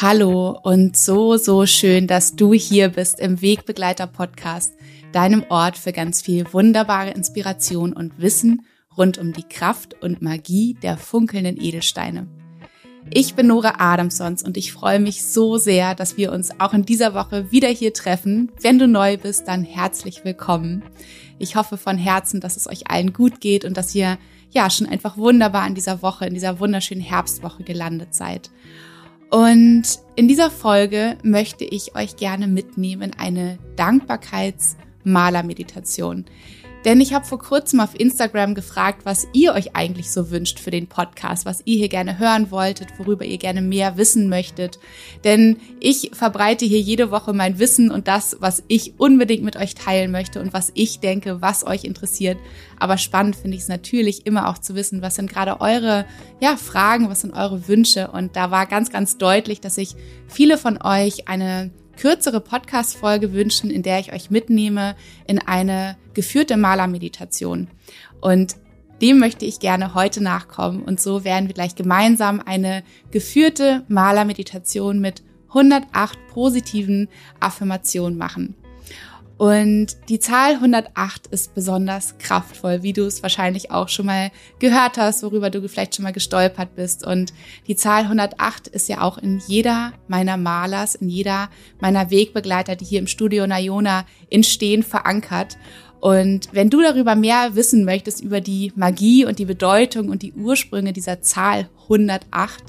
Hallo und so, so schön, dass du hier bist im Wegbegleiter Podcast, deinem Ort für ganz viel wunderbare Inspiration und Wissen rund um die Kraft und Magie der funkelnden Edelsteine. Ich bin Nora Adamsons und ich freue mich so sehr, dass wir uns auch in dieser Woche wieder hier treffen. Wenn du neu bist, dann herzlich willkommen. Ich hoffe von Herzen, dass es euch allen gut geht und dass ihr ja schon einfach wunderbar in dieser Woche, in dieser wunderschönen Herbstwoche gelandet seid. Und in dieser Folge möchte ich euch gerne mitnehmen in eine Dankbarkeitsmalermeditation. Denn ich habe vor kurzem auf Instagram gefragt, was ihr euch eigentlich so wünscht für den Podcast, was ihr hier gerne hören wolltet, worüber ihr gerne mehr wissen möchtet. Denn ich verbreite hier jede Woche mein Wissen und das, was ich unbedingt mit euch teilen möchte und was ich denke, was euch interessiert. Aber spannend finde ich es natürlich immer auch zu wissen, was sind gerade eure ja, Fragen, was sind eure Wünsche. Und da war ganz, ganz deutlich, dass sich viele von euch eine kürzere Podcast-Folge wünschen, in der ich euch mitnehme in eine geführte Malermeditation. Und dem möchte ich gerne heute nachkommen. Und so werden wir gleich gemeinsam eine geführte Malermeditation mit 108 positiven Affirmationen machen. Und die Zahl 108 ist besonders kraftvoll, wie du es wahrscheinlich auch schon mal gehört hast, worüber du vielleicht schon mal gestolpert bist. Und die Zahl 108 ist ja auch in jeder meiner Malers, in jeder meiner Wegbegleiter, die hier im Studio Nayona entstehen, verankert. Und wenn du darüber mehr wissen möchtest, über die Magie und die Bedeutung und die Ursprünge dieser Zahl 108,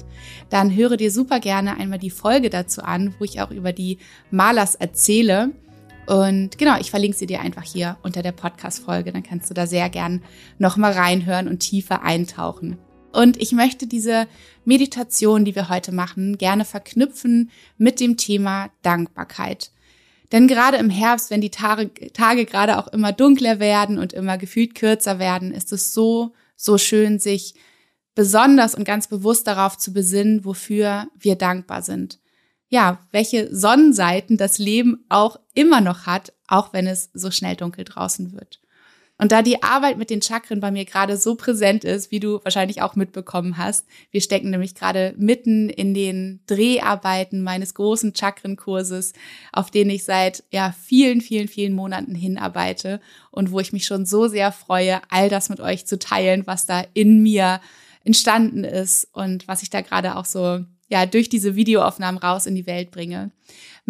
dann höre dir super gerne einmal die Folge dazu an, wo ich auch über die Malers erzähle. Und genau, ich verlinke sie dir einfach hier unter der Podcast-Folge. Dann kannst du da sehr gern nochmal reinhören und tiefer eintauchen. Und ich möchte diese Meditation, die wir heute machen, gerne verknüpfen mit dem Thema Dankbarkeit. Denn gerade im Herbst, wenn die Tage, Tage gerade auch immer dunkler werden und immer gefühlt kürzer werden, ist es so, so schön, sich besonders und ganz bewusst darauf zu besinnen, wofür wir dankbar sind ja, welche Sonnenseiten das Leben auch immer noch hat, auch wenn es so schnell dunkel draußen wird. Und da die Arbeit mit den Chakren bei mir gerade so präsent ist, wie du wahrscheinlich auch mitbekommen hast, wir stecken nämlich gerade mitten in den Dreharbeiten meines großen Chakrenkurses, auf den ich seit ja vielen, vielen, vielen Monaten hinarbeite und wo ich mich schon so sehr freue, all das mit euch zu teilen, was da in mir entstanden ist und was ich da gerade auch so ja durch diese Videoaufnahmen raus in die Welt bringe,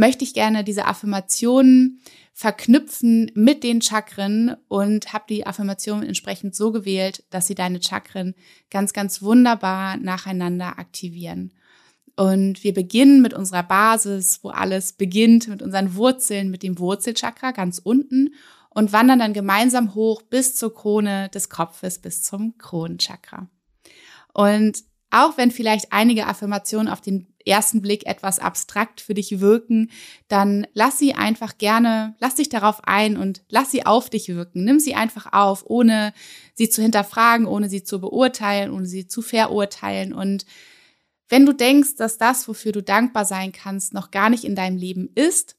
möchte ich gerne diese Affirmationen verknüpfen mit den Chakren und habe die Affirmation entsprechend so gewählt, dass sie deine Chakren ganz, ganz wunderbar nacheinander aktivieren. Und wir beginnen mit unserer Basis, wo alles beginnt, mit unseren Wurzeln, mit dem Wurzelchakra ganz unten und wandern dann gemeinsam hoch bis zur Krone des Kopfes, bis zum Kronenchakra. Und auch wenn vielleicht einige Affirmationen auf den ersten Blick etwas abstrakt für dich wirken, dann lass sie einfach gerne, lass dich darauf ein und lass sie auf dich wirken. Nimm sie einfach auf, ohne sie zu hinterfragen, ohne sie zu beurteilen, ohne sie zu verurteilen. Und wenn du denkst, dass das, wofür du dankbar sein kannst, noch gar nicht in deinem Leben ist,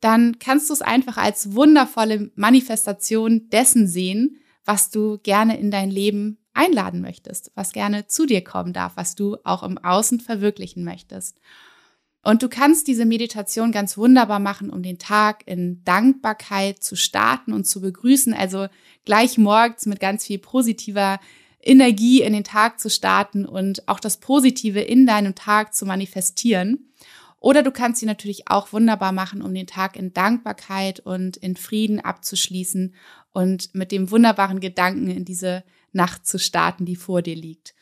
dann kannst du es einfach als wundervolle Manifestation dessen sehen, was du gerne in dein Leben einladen möchtest, was gerne zu dir kommen darf, was du auch im Außen verwirklichen möchtest. Und du kannst diese Meditation ganz wunderbar machen, um den Tag in Dankbarkeit zu starten und zu begrüßen. Also gleich morgens mit ganz viel positiver Energie in den Tag zu starten und auch das Positive in deinem Tag zu manifestieren. Oder du kannst sie natürlich auch wunderbar machen, um den Tag in Dankbarkeit und in Frieden abzuschließen und mit dem wunderbaren Gedanken in diese Nacht zu starten, die vor dir liegt.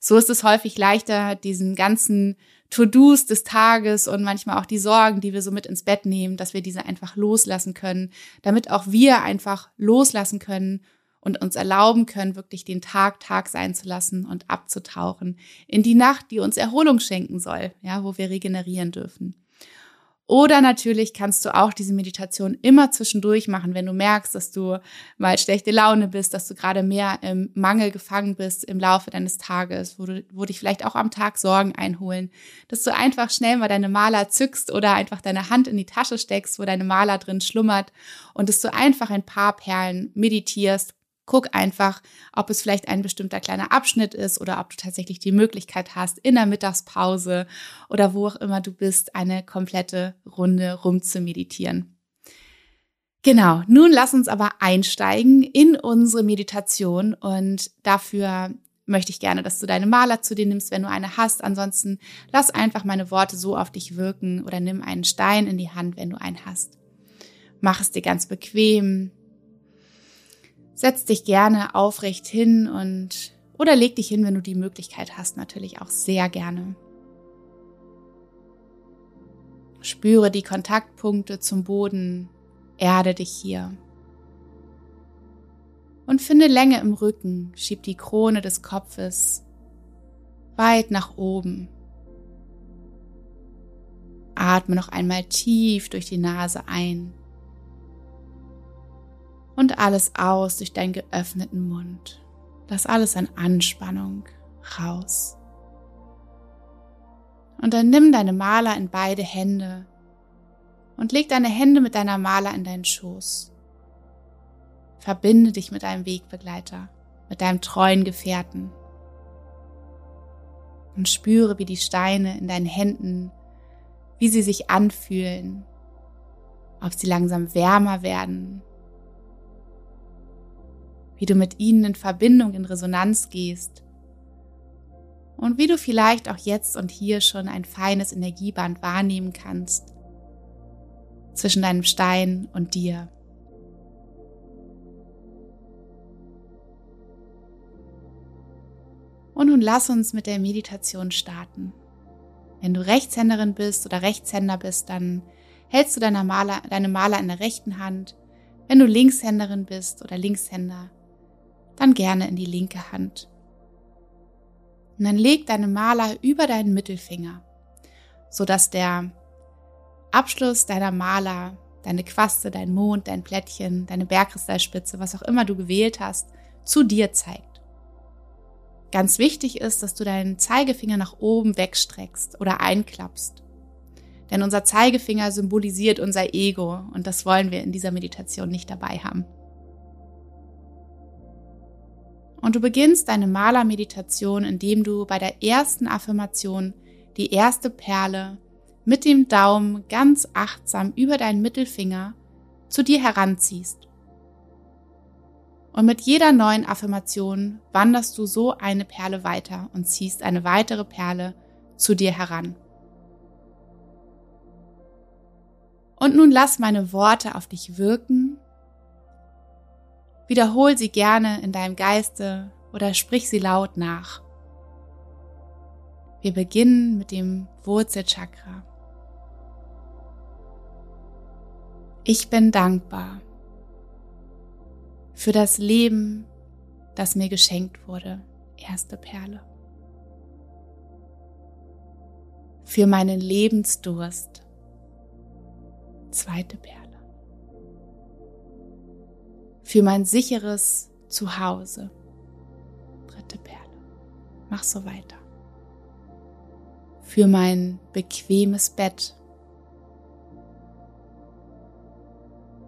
So ist es häufig leichter, diesen ganzen To-Dos des Tages und manchmal auch die Sorgen, die wir so mit ins Bett nehmen, dass wir diese einfach loslassen können, damit auch wir einfach loslassen können und uns erlauben können, wirklich den Tag Tag sein zu lassen und abzutauchen in die Nacht, die uns Erholung schenken soll, ja, wo wir regenerieren dürfen. Oder natürlich kannst du auch diese Meditation immer zwischendurch machen, wenn du merkst, dass du mal schlechte Laune bist, dass du gerade mehr im Mangel gefangen bist im Laufe deines Tages, wo, du, wo dich vielleicht auch am Tag Sorgen einholen, dass du einfach schnell mal deine Maler zückst oder einfach deine Hand in die Tasche steckst, wo deine Maler drin schlummert. Und dass du einfach ein paar Perlen meditierst, Guck einfach, ob es vielleicht ein bestimmter kleiner Abschnitt ist oder ob du tatsächlich die Möglichkeit hast, in der Mittagspause oder wo auch immer du bist, eine komplette Runde rum zu meditieren. Genau, nun lass uns aber einsteigen in unsere Meditation und dafür möchte ich gerne, dass du deine Maler zu dir nimmst, wenn du eine hast. Ansonsten lass einfach meine Worte so auf dich wirken oder nimm einen Stein in die Hand, wenn du einen hast. Mach es dir ganz bequem. Setz dich gerne aufrecht hin und oder leg dich hin, wenn du die Möglichkeit hast, natürlich auch sehr gerne. Spüre die Kontaktpunkte zum Boden, erde dich hier. Und finde Länge im Rücken, schieb die Krone des Kopfes weit nach oben. Atme noch einmal tief durch die Nase ein und alles aus durch deinen geöffneten Mund. Lass alles an Anspannung raus. Und dann nimm deine Maler in beide Hände und leg deine Hände mit deiner Maler in deinen Schoß. Verbinde dich mit deinem Wegbegleiter, mit deinem treuen Gefährten. Und spüre, wie die Steine in deinen Händen, wie sie sich anfühlen, ob sie langsam wärmer werden wie du mit ihnen in Verbindung, in Resonanz gehst und wie du vielleicht auch jetzt und hier schon ein feines Energieband wahrnehmen kannst zwischen deinem Stein und dir. Und nun lass uns mit der Meditation starten. Wenn du Rechtshänderin bist oder Rechtshänder bist, dann hältst du deine Maler, deine Maler in der rechten Hand. Wenn du Linkshänderin bist oder Linkshänder, dann gerne in die linke Hand. Und dann leg deine Maler über deinen Mittelfinger, sodass der Abschluss deiner Maler, deine Quaste, dein Mond, dein Plättchen, deine Bergkristallspitze, was auch immer du gewählt hast, zu dir zeigt. Ganz wichtig ist, dass du deinen Zeigefinger nach oben wegstreckst oder einklappst. Denn unser Zeigefinger symbolisiert unser Ego und das wollen wir in dieser Meditation nicht dabei haben. Und du beginnst deine Malermeditation, indem du bei der ersten Affirmation die erste Perle mit dem Daumen ganz achtsam über deinen Mittelfinger zu dir heranziehst. Und mit jeder neuen Affirmation wanderst du so eine Perle weiter und ziehst eine weitere Perle zu dir heran. Und nun lass meine Worte auf dich wirken Wiederhol sie gerne in deinem Geiste oder sprich sie laut nach. Wir beginnen mit dem Wurzelchakra. Ich bin dankbar für das Leben, das mir geschenkt wurde. Erste Perle. Für meinen Lebensdurst. Zweite Perle für mein sicheres Zuhause. Dritte Perle. Mach so weiter. Für mein bequemes Bett.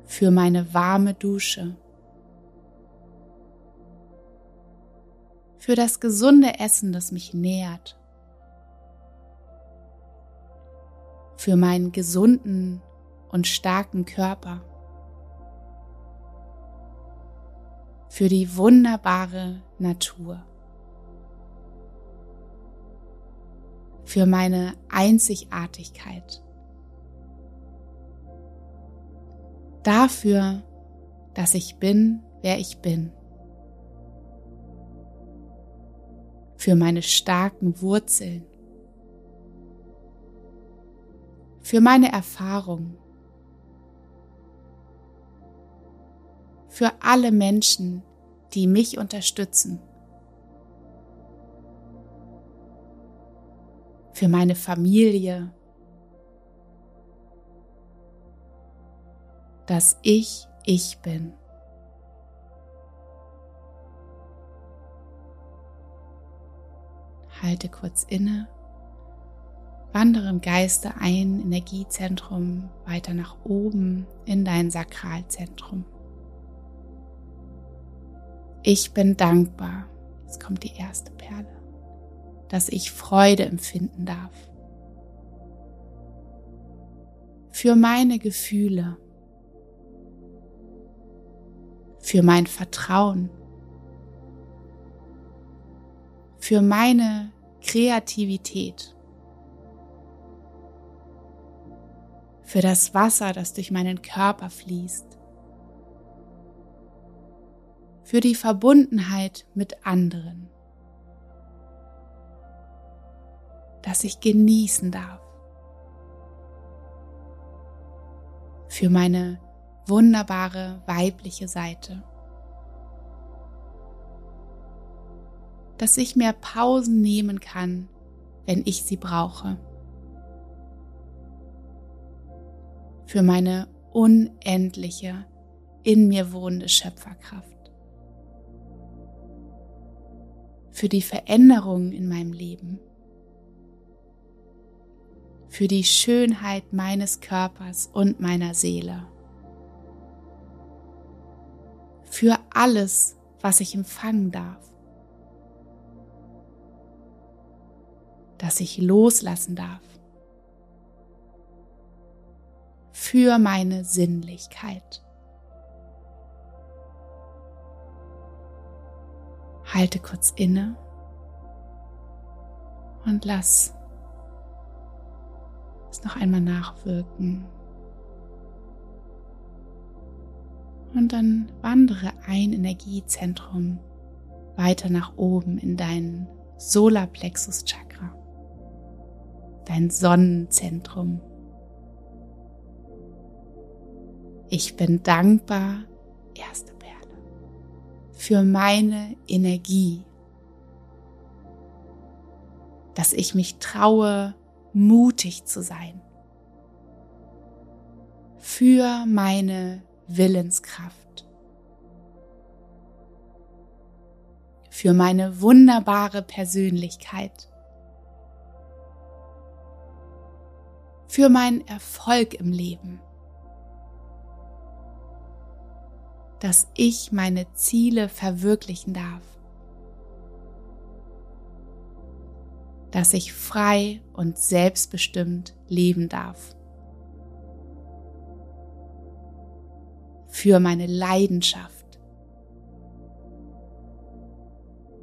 Für meine warme Dusche. Für das gesunde Essen, das mich nährt. Für meinen gesunden und starken Körper. Für die wunderbare Natur, für meine Einzigartigkeit, dafür, dass ich bin, wer ich bin, für meine starken Wurzeln, für meine Erfahrung, für alle Menschen, die mich unterstützen. Für meine Familie. Dass ich ich bin. Halte kurz inne, wandere im Geiste ein Energiezentrum weiter nach oben in dein Sakralzentrum Ich bin dankbar, jetzt kommt die erste Perle, dass ich Freude empfinden darf. Für meine Gefühle, für mein Vertrauen, für meine Kreativität, für das Wasser, das durch meinen Körper fließt, für die Verbundenheit mit anderen, dass ich genießen darf, für meine wunderbare weibliche Seite. Dass ich mehr Pausen nehmen kann, wenn ich sie brauche. Für meine unendliche, in mir wohnende Schöpferkraft. Für die Veränderungen in meinem Leben. Für die Schönheit meines Körpers und meiner Seele für alles, was ich empfangen darf. Dass ich loslassen darf. Für meine Sinnlichkeit. Halte kurz inne und lass es noch einmal nachwirken. Und dann wandere ein Energiezentrum weiter nach oben in dein Solarplexus Chakra, dein Sonnenzentrum. Ich bin dankbar, erste für meine Energie, dass ich mich traue, mutig zu sein, für meine Willenskraft. Für meine wunderbare Persönlichkeit. Für meinen Erfolg im Leben. Dass ich meine Ziele verwirklichen darf. Dass ich frei und selbstbestimmt leben darf. für meine Leidenschaft,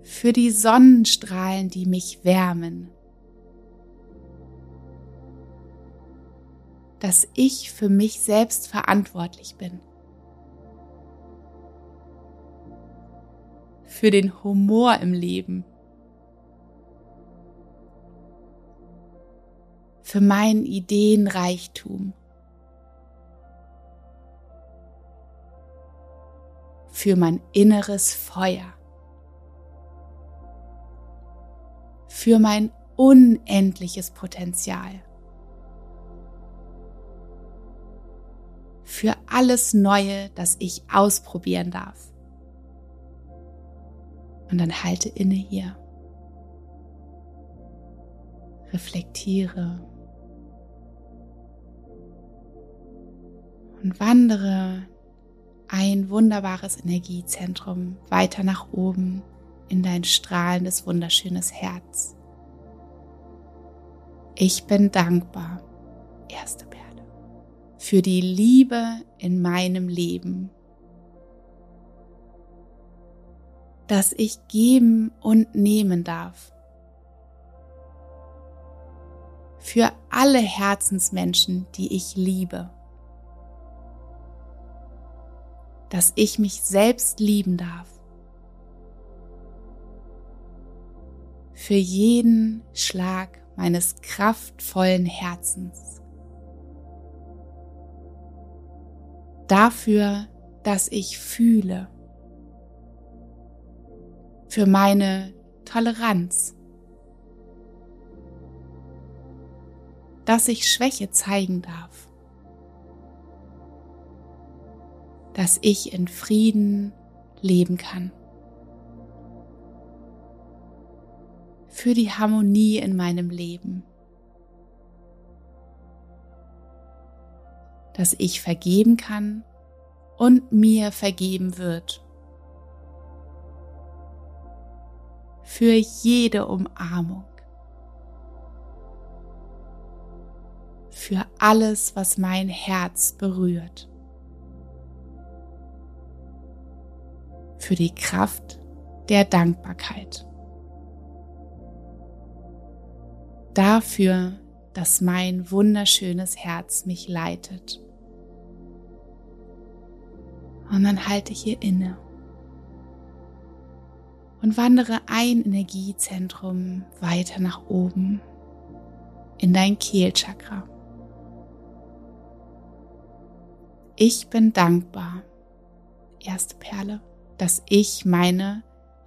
für die Sonnenstrahlen, die mich wärmen, dass ich für mich selbst verantwortlich bin, für den Humor im Leben, für meinen Ideenreichtum, für mein inneres Feuer, für mein unendliches Potenzial, für alles Neue, das ich ausprobieren darf. Und dann halte inne hier. Reflektiere und wandere ein wunderbares Energiezentrum weiter nach oben in dein strahlendes, wunderschönes Herz. Ich bin dankbar, erste Perle, für die Liebe in meinem Leben, dass ich geben und nehmen darf. Für alle Herzensmenschen, die ich liebe. dass ich mich selbst lieben darf. Für jeden Schlag meines kraftvollen Herzens. Dafür, dass ich fühle. Für meine Toleranz. Dass ich Schwäche zeigen darf. dass ich in Frieden leben kann. Für die Harmonie in meinem Leben. Dass ich vergeben kann und mir vergeben wird. Für jede Umarmung, für alles, was mein Herz berührt, für die Kraft der Dankbarkeit, dafür, dass mein wunderschönes Herz mich leitet. Und dann halte ich hier inne und wandere ein Energiezentrum weiter nach oben in dein Kehlchakra. Ich bin dankbar, erste Perle, dass ich meine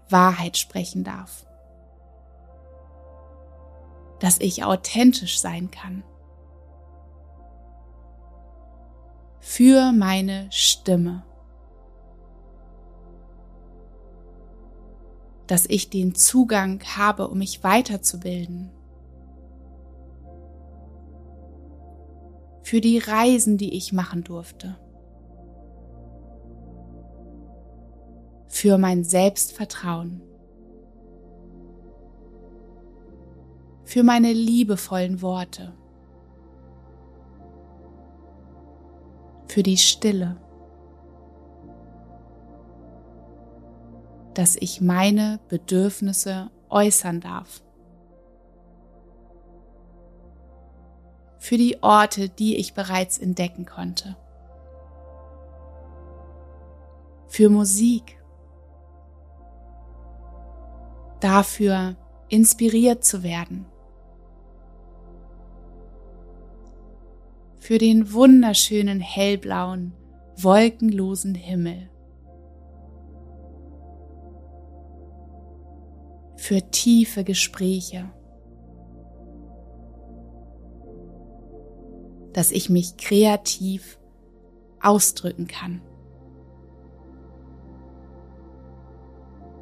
Wahrheit sprechen darf. Dass ich authentisch sein kann. Für meine Stimme. Dass ich den Zugang habe, um mich weiterzubilden. Für die Reisen, die ich machen durfte. Für mein Selbstvertrauen. Für meine liebevollen Worte. Für die Stille. Dass ich meine Bedürfnisse äußern darf. Für die Orte, die ich bereits entdecken konnte. Für Musik. Dafür inspiriert zu werden. Für den wunderschönen hellblauen, wolkenlosen Himmel. Für tiefe Gespräche, dass ich mich kreativ ausdrücken kann.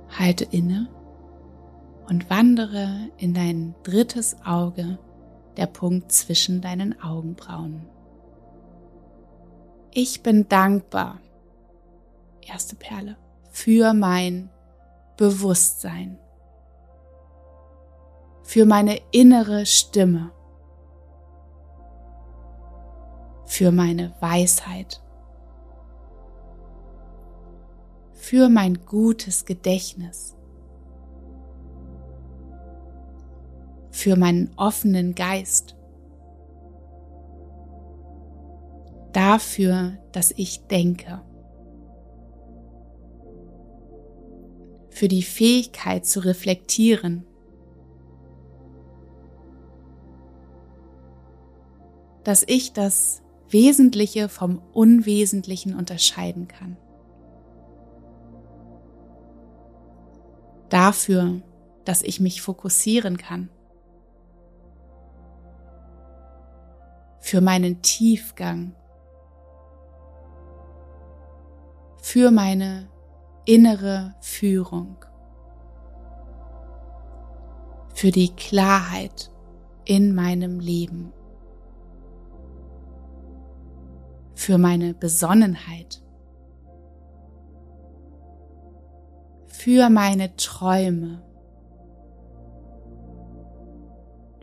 Halte inne und wandere in dein drittes Auge, der Punkt zwischen deinen Augenbrauen. Ich bin dankbar, erste Perle, für mein Bewusstsein für meine innere Stimme, für meine Weisheit, für mein gutes Gedächtnis, für meinen offenen Geist, dafür, dass ich denke. für die Fähigkeit zu reflektieren dass ich das Wesentliche vom Unwesentlichen unterscheiden kann. Dafür, dass ich mich fokussieren kann. Für meinen Tiefgang. Für meine innere Führung. Für die Klarheit in meinem Leben. Für meine Besonnenheit, für meine Träume,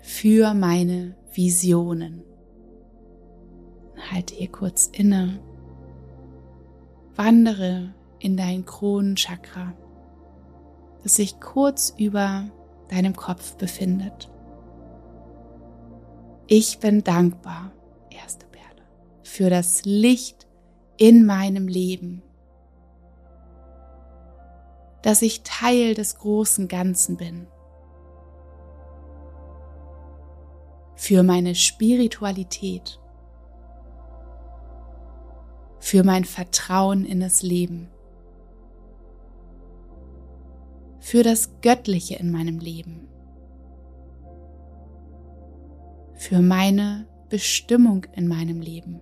für meine Visionen. Halte hier kurz inne, wandere in dein Kronenchakra, das sich kurz über deinem Kopf befindet. Ich bin dankbar, erste für das Licht in meinem Leben, dass ich Teil des großen Ganzen bin, für meine Spiritualität, für mein Vertrauen in das Leben, für das Göttliche in meinem Leben, für meine Bestimmung in meinem Leben.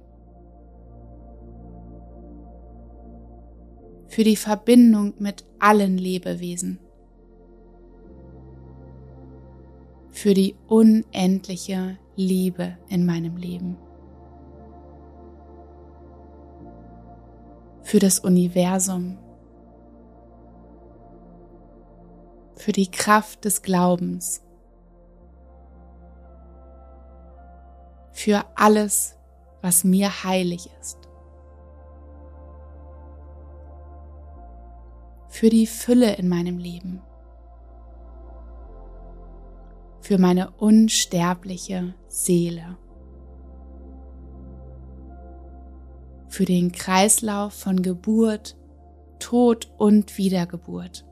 Für die Verbindung mit allen Lebewesen, für die unendliche Liebe in meinem Leben, für das Universum, für die Kraft des Glaubens, für alles, was mir heilig ist, für die Fülle in meinem Leben, für meine unsterbliche Seele, für den Kreislauf von Geburt, Tod und Wiedergeburt.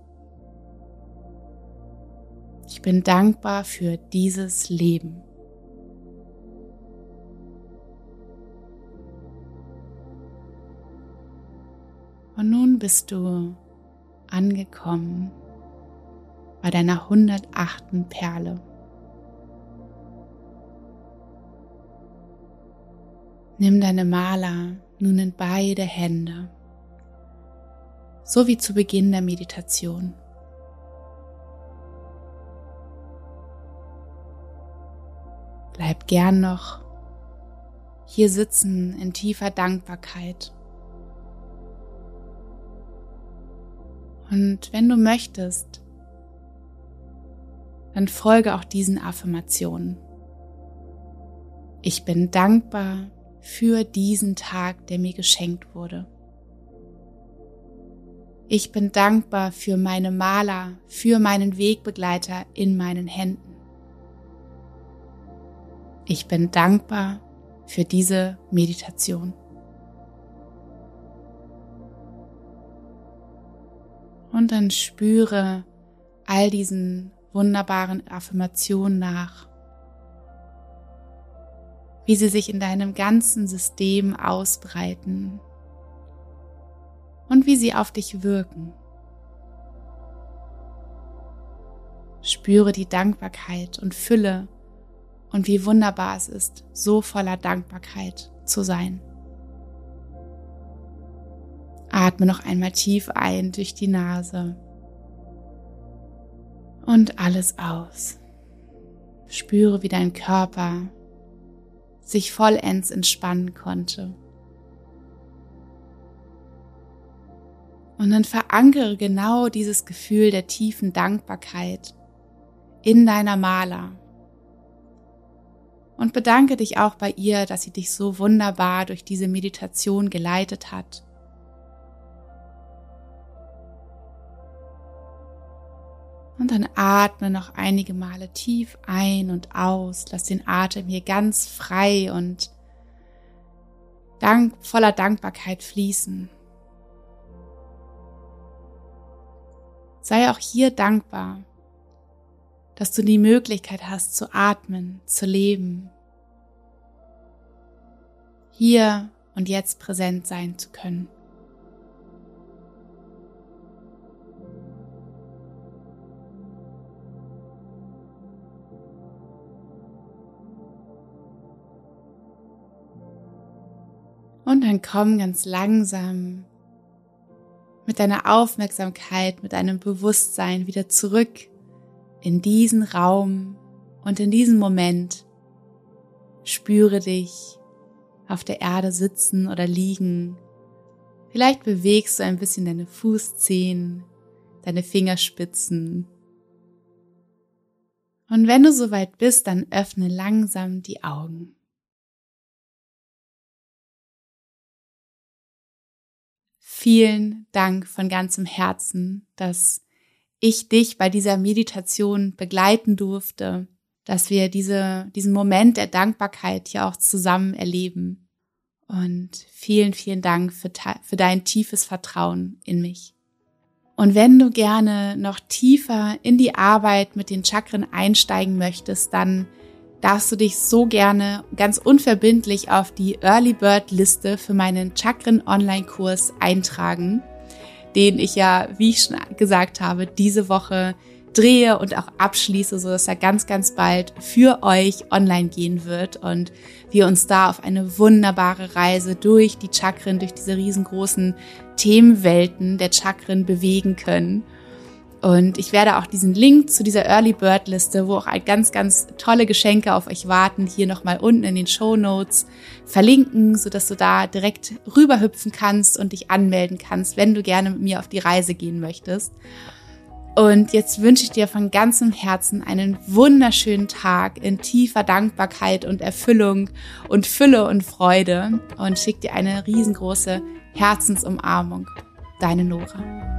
Ich bin dankbar für dieses Leben. Und nun bist du angekommen bei deiner 108. Perle. Nimm deine Maler nun in beide Hände, so wie zu Beginn der Meditation. Bleib gern noch hier sitzen in tiefer Dankbarkeit. Und wenn du möchtest, dann folge auch diesen Affirmationen. Ich bin dankbar für diesen Tag, der mir geschenkt wurde. Ich bin dankbar für meine Maler, für meinen Wegbegleiter in meinen Händen. Ich bin dankbar für diese Meditation. Und dann spüre all diesen wunderbaren Affirmationen nach, wie sie sich in deinem ganzen System ausbreiten und wie sie auf dich wirken. Spüre die Dankbarkeit und Fülle und wie wunderbar es ist, so voller Dankbarkeit zu sein. Atme noch einmal tief ein durch die Nase und alles aus. Spüre, wie dein Körper sich vollends entspannen konnte. Und dann verankere genau dieses Gefühl der tiefen Dankbarkeit in deiner Maler und bedanke dich auch bei ihr, dass sie dich so wunderbar durch diese Meditation geleitet hat. Und dann atme noch einige Male tief ein und aus. Lass den Atem hier ganz frei und dank, voller Dankbarkeit fließen. Sei auch hier dankbar dass du die Möglichkeit hast zu atmen, zu leben, hier und jetzt präsent sein zu können. Dann komm ganz langsam mit deiner Aufmerksamkeit, mit deinem Bewusstsein wieder zurück in diesen Raum und in diesem Moment spüre dich auf der Erde sitzen oder liegen. Vielleicht bewegst du ein bisschen deine Fußzehen, deine Fingerspitzen. Und wenn du soweit bist, dann öffne langsam die Augen. Vielen Dank von ganzem Herzen, dass ich dich bei dieser Meditation begleiten durfte, dass wir diese, diesen Moment der Dankbarkeit hier auch zusammen erleben. Und vielen, vielen Dank für, für dein tiefes Vertrauen in mich. Und wenn du gerne noch tiefer in die Arbeit mit den Chakren einsteigen möchtest, dann darfst du dich so gerne ganz unverbindlich auf die Early Bird Liste für meinen Chakren Online Kurs eintragen den ich ja, wie ich schon gesagt habe, diese Woche drehe und auch abschließe, so dass er ganz, ganz bald für euch online gehen wird und wir uns da auf eine wunderbare Reise durch die Chakren, durch diese riesengroßen Themenwelten der Chakren bewegen können. Und ich werde auch diesen Link zu dieser Early Bird Liste, wo auch ganz, ganz tolle Geschenke auf euch warten, hier nochmal unten in den Show Notes verlinken, so dass du da direkt rüberhüpfen kannst und dich anmelden kannst, wenn du gerne mit mir auf die Reise gehen möchtest. Und jetzt wünsche ich dir von ganzem Herzen einen wunderschönen Tag in tiefer Dankbarkeit und Erfüllung und Fülle und Freude und schick dir eine riesengroße Herzensumarmung. Deine Nora.